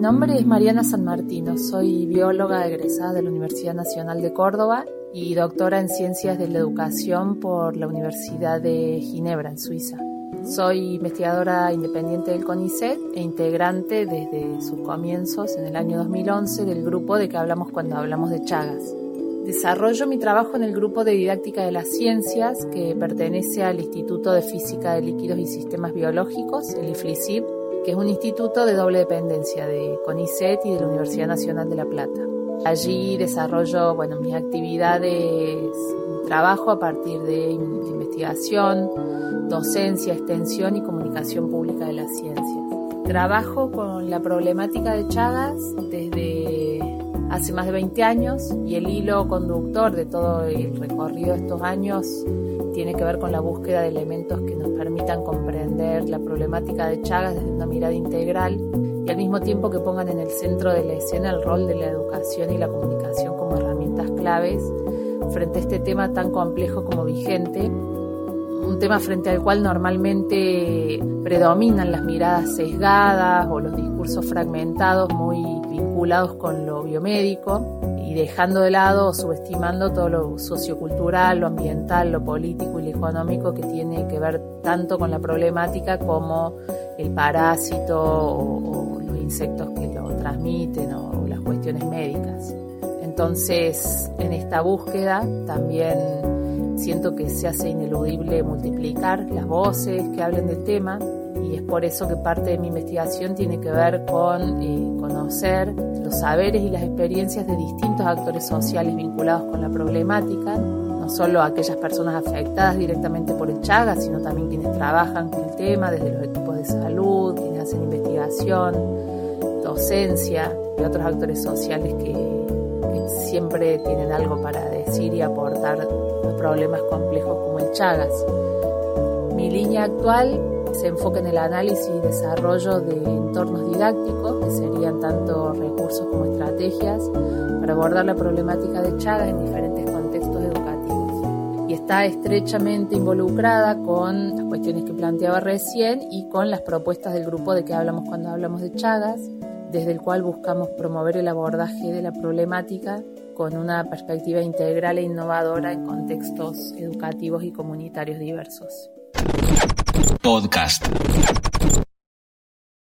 Nombre es Mariana San Martino, soy bióloga egresada de la Universidad Nacional de Córdoba y doctora en Ciencias de la Educación por la Universidad de Ginebra, en Suiza. Soy investigadora independiente del CONICET e integrante desde sus comienzos en el año 2011 del grupo de que hablamos cuando hablamos de Chagas. Desarrollo mi trabajo en el grupo de didáctica de las ciencias que pertenece al Instituto de Física de Líquidos y Sistemas Biológicos, el IFLISIB, que es un instituto de doble dependencia de CONICET y de la Universidad Nacional de La Plata. Allí desarrollo bueno, mis actividades, trabajo a partir de investigación, docencia, extensión y comunicación pública de las ciencias. Trabajo con la problemática de Chagas desde hace más de 20 años y el hilo conductor de todo el recorrido de estos años tiene que ver con la búsqueda de elementos que nos permitan comprender la problemática de Chagas desde una mirada integral y al mismo tiempo que pongan en el centro de la escena el rol de la educación y la comunicación como herramientas claves frente a este tema tan complejo como vigente, un tema frente al cual normalmente predominan las miradas sesgadas o los discursos fragmentados muy vinculados con lo biomédico y dejando de lado o subestimando todo lo sociocultural, lo ambiental, lo político y lo económico que tiene que ver tanto con la problemática como el parásito o, los insectos que lo transmiten o las cuestiones médicas. Entonces, en esta búsqueda también siento que se hace ineludible multiplicar las voces que hablen del tema y es por eso que parte de mi investigación tiene que ver con eh, conocer los saberes y las experiencias de distintos actores sociales vinculados con la problemática, no solo aquellas personas afectadas directamente por el Chagas, sino también quienes trabajan con el tema, desde los equipos de salud, quienes hacen investigación, docencia y otros actores sociales que, siempre tienen algo para decir y aportar a problemas complejos como el Chagas. Mi línea actual se enfoca en el análisis y desarrollo de entornos didácticos, que serían tanto recursos como estrategias, para abordar la problemática de Chagas en diferentes contextos educativos. Y está estrechamente involucrada con las cuestiones que planteaba recién y con las propuestas del grupo de que hablamos cuando hablamos de Chagas, desde el cual buscamos promover el abordaje de la problemática con una perspectiva integral e innovadora en contextos educativos y comunitarios diversos.